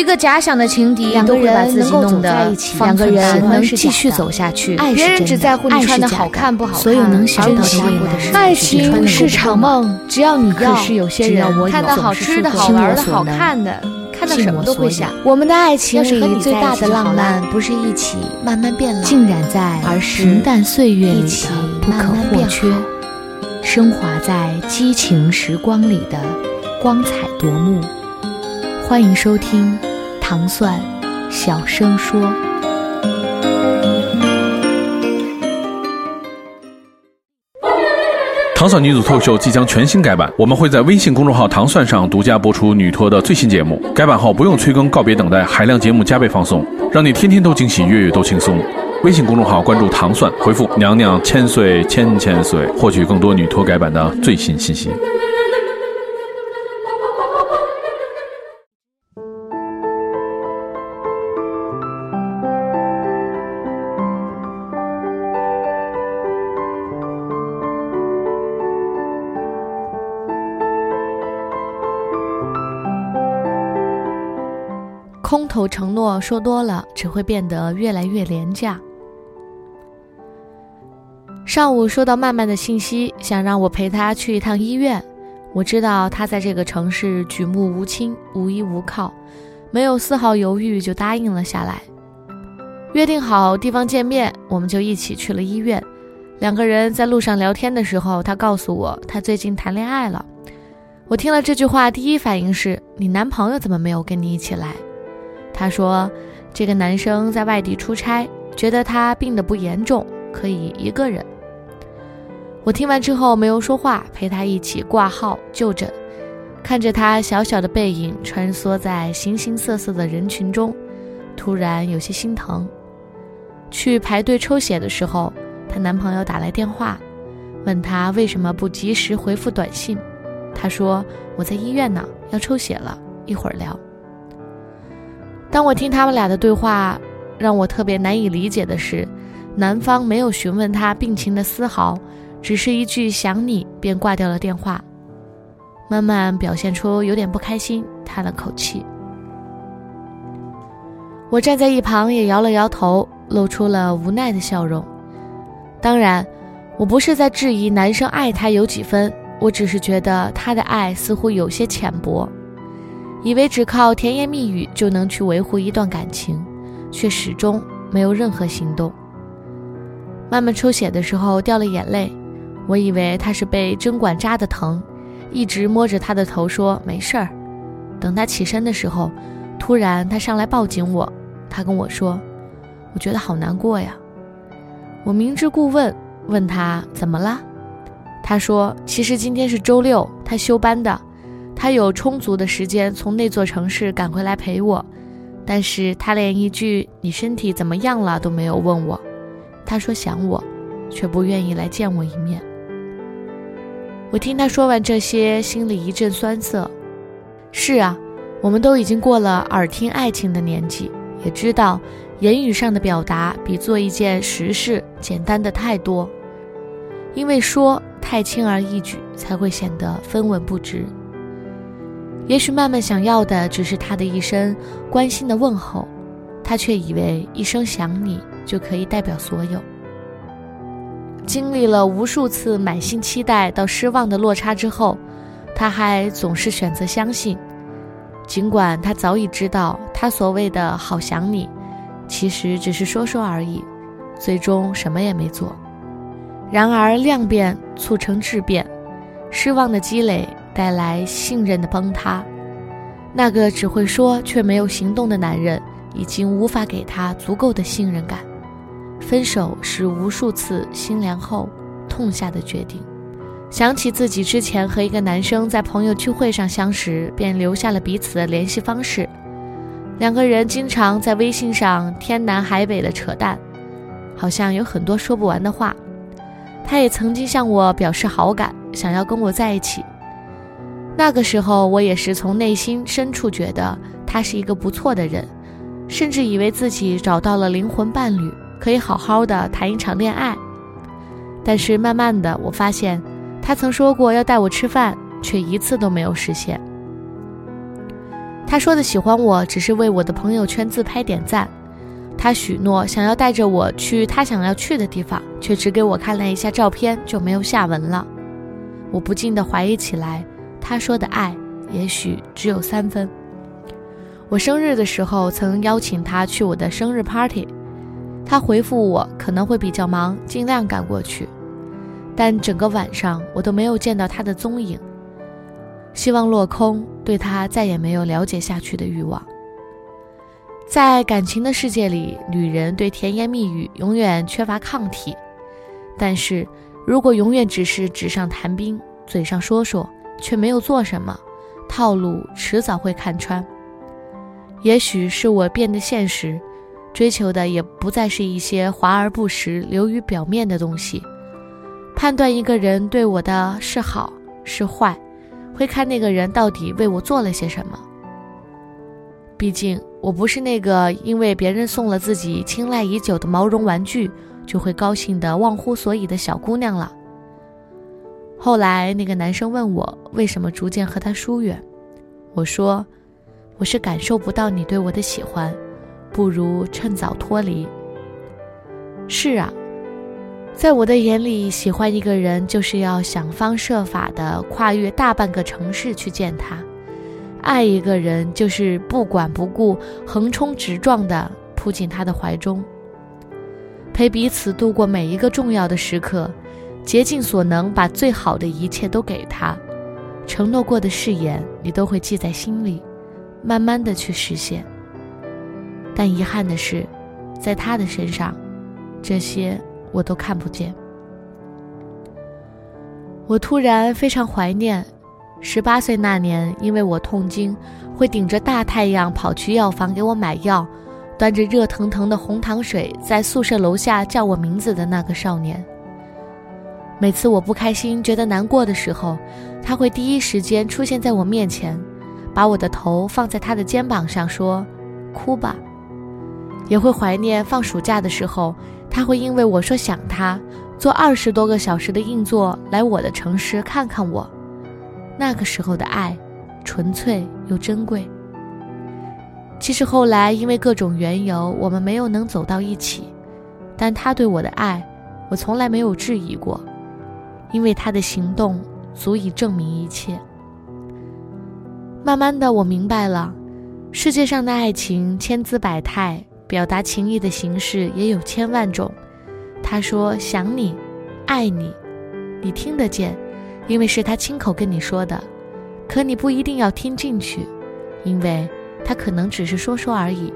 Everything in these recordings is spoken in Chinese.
一个假想的情敌，两个人能够走在一起方两个人寸能喜欢继续继续走走下去。爱是别人真的只在乎你爱是穿的好假的看不好看，所有能想而不到的爱情是场梦，只要你要，可是有些只要人我有总看到好吃的、好玩的、好看的，看到尽什么都会想。我们的爱情要是和里最你在一大的浪漫，不是一起慢慢变老，浸染在而是平淡岁月里不可或缺好，升华在激情时光里的光彩夺目。欢迎收听糖蒜小声说。糖蒜女子脱口秀即将全新改版，我们会在微信公众号“糖蒜”上独家播出女脱的最新节目。改版后不用催更，告别等待，海量节目加倍放送，让你天天都惊喜，月月都轻松。微信公众号关注“糖蒜”，回复“娘娘千岁千千岁”，获取更多女脱改版的最新信息。空头承诺说多了，只会变得越来越廉价。上午收到曼曼的信息，想让我陪她去一趟医院。我知道她在这个城市举目无亲、无依无靠，没有丝毫犹豫就答应了下来。约定好地方见面，我们就一起去了医院。两个人在路上聊天的时候，她告诉我她最近谈恋爱了。我听了这句话，第一反应是你男朋友怎么没有跟你一起来？她说，这个男生在外地出差，觉得他病得不严重，可以一个人。我听完之后没有说话，陪他一起挂号就诊，看着他小小的背影穿梭在形形色色的人群中，突然有些心疼。去排队抽血的时候，她男朋友打来电话，问她为什么不及时回复短信。她说：“我在医院呢，要抽血了，一会儿聊。”当我听他们俩的对话，让我特别难以理解的是，男方没有询问她病情的丝毫，只是一句“想你”便挂掉了电话。慢慢表现出有点不开心，叹了口气。我站在一旁也摇了摇头，露出了无奈的笑容。当然，我不是在质疑男生爱她有几分，我只是觉得他的爱似乎有些浅薄。以为只靠甜言蜜语就能去维护一段感情，却始终没有任何行动。慢慢抽血的时候掉了眼泪，我以为他是被针管扎的疼，一直摸着他的头说没事儿。等他起身的时候，突然他上来抱紧我，他跟我说：“我觉得好难过呀。”我明知故问，问他怎么了，他说：“其实今天是周六，他休班的。”他有充足的时间从那座城市赶回来陪我，但是他连一句“你身体怎么样了”都没有问我。他说想我，却不愿意来见我一面。我听他说完这些，心里一阵酸涩。是啊，我们都已经过了耳听爱情的年纪，也知道言语上的表达比做一件实事简单的太多。因为说太轻而易举，才会显得分文不值。也许曼曼想要的只是他的一声关心的问候，他却以为一声想你就可以代表所有。经历了无数次满心期待到失望的落差之后，他还总是选择相信，尽管他早已知道他所谓的好想你，其实只是说说而已，最终什么也没做。然而量变促成质变，失望的积累。带来信任的崩塌，那个只会说却没有行动的男人，已经无法给他足够的信任感。分手是无数次心凉后痛下的决定。想起自己之前和一个男生在朋友聚会上相识，便留下了彼此的联系方式。两个人经常在微信上天南海北的扯淡，好像有很多说不完的话。他也曾经向我表示好感，想要跟我在一起。那个时候，我也是从内心深处觉得他是一个不错的人，甚至以为自己找到了灵魂伴侣，可以好好的谈一场恋爱。但是慢慢的，我发现他曾说过要带我吃饭，却一次都没有实现。他说的喜欢我只是为我的朋友圈自拍点赞。他许诺想要带着我去他想要去的地方，却只给我看了一下照片就没有下文了。我不禁的怀疑起来，他说的爱也许只有三分。我生日的时候曾邀请他去我的生日 party，他回复我可能会比较忙，尽量赶过去。但整个晚上我都没有见到他的踪影。希望落空，对他再也没有了解下去的欲望。在感情的世界里，女人对甜言蜜语永远缺乏抗体。但是，如果永远只是纸上谈兵，嘴上说说，却没有做什么，套路迟早会看穿。也许是我变得现实，追求的也不再是一些华而不实、流于表面的东西。判断一个人对我的是好是坏，会看那个人到底为我做了些什么。毕竟。我不是那个因为别人送了自己青睐已久的毛绒玩具，就会高兴的忘乎所以的小姑娘了。后来那个男生问我为什么逐渐和他疏远，我说我是感受不到你对我的喜欢，不如趁早脱离。是啊，在我的眼里，喜欢一个人就是要想方设法的跨越大半个城市去见他。爱一个人就是不管不顾、横冲直撞的扑进他的怀中，陪彼此度过每一个重要的时刻，竭尽所能把最好的一切都给他。承诺过的誓言，你都会记在心里，慢慢的去实现。但遗憾的是，在他的身上，这些我都看不见。我突然非常怀念。十八岁那年，因为我痛经，会顶着大太阳跑去药房给我买药，端着热腾腾的红糖水在宿舍楼下叫我名字的那个少年。每次我不开心、觉得难过的时候，他会第一时间出现在我面前，把我的头放在他的肩膀上，说：“哭吧。”也会怀念放暑假的时候，他会因为我说想他，坐二十多个小时的硬座来我的城市看看我。那个时候的爱，纯粹又珍贵。其实后来因为各种缘由，我们没有能走到一起，但他对我的爱，我从来没有质疑过，因为他的行动足以证明一切。慢慢的，我明白了，世界上的爱情千姿百态，表达情意的形式也有千万种。他说想你，爱你，你听得见。因为是他亲口跟你说的，可你不一定要听进去，因为他可能只是说说而已。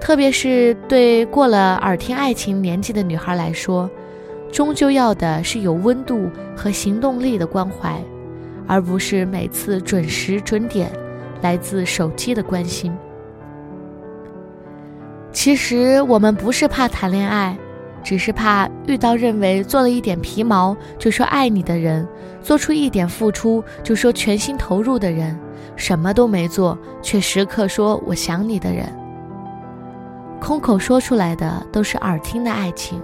特别是对过了耳听爱情年纪的女孩来说，终究要的是有温度和行动力的关怀，而不是每次准时准点来自手机的关心。其实我们不是怕谈恋爱。只是怕遇到认为做了一点皮毛就说爱你的人，做出一点付出就说全心投入的人，什么都没做却时刻说我想你的人。空口说出来的都是耳听的爱情，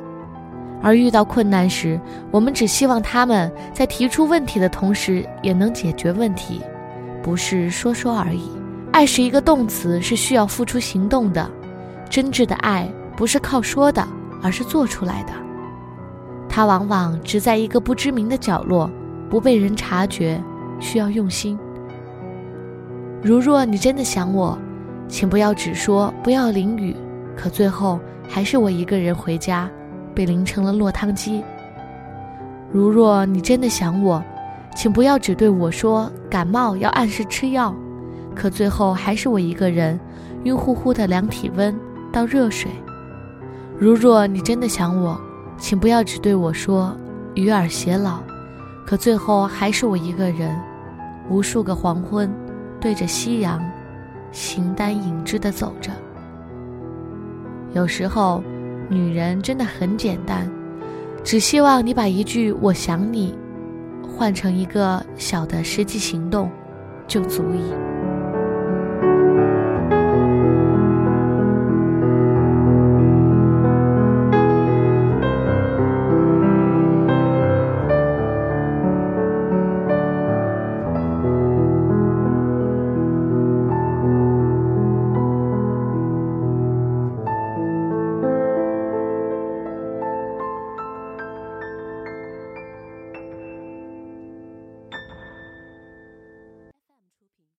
而遇到困难时，我们只希望他们在提出问题的同时也能解决问题，不是说说而已。爱是一个动词，是需要付出行动的。真挚的爱不是靠说的。而是做出来的，它往往只在一个不知名的角落，不被人察觉，需要用心。如若你真的想我，请不要只说不要淋雨，可最后还是我一个人回家，被淋成了落汤鸡。如若你真的想我，请不要只对我说感冒要按时吃药，可最后还是我一个人，晕乎乎的量体温倒热水。如若你真的想我，请不要只对我说“与尔偕老”，可最后还是我一个人，无数个黄昏，对着夕阳，形单影只的走着。有时候，女人真的很简单，只希望你把一句“我想你”换成一个小的实际行动，就足以。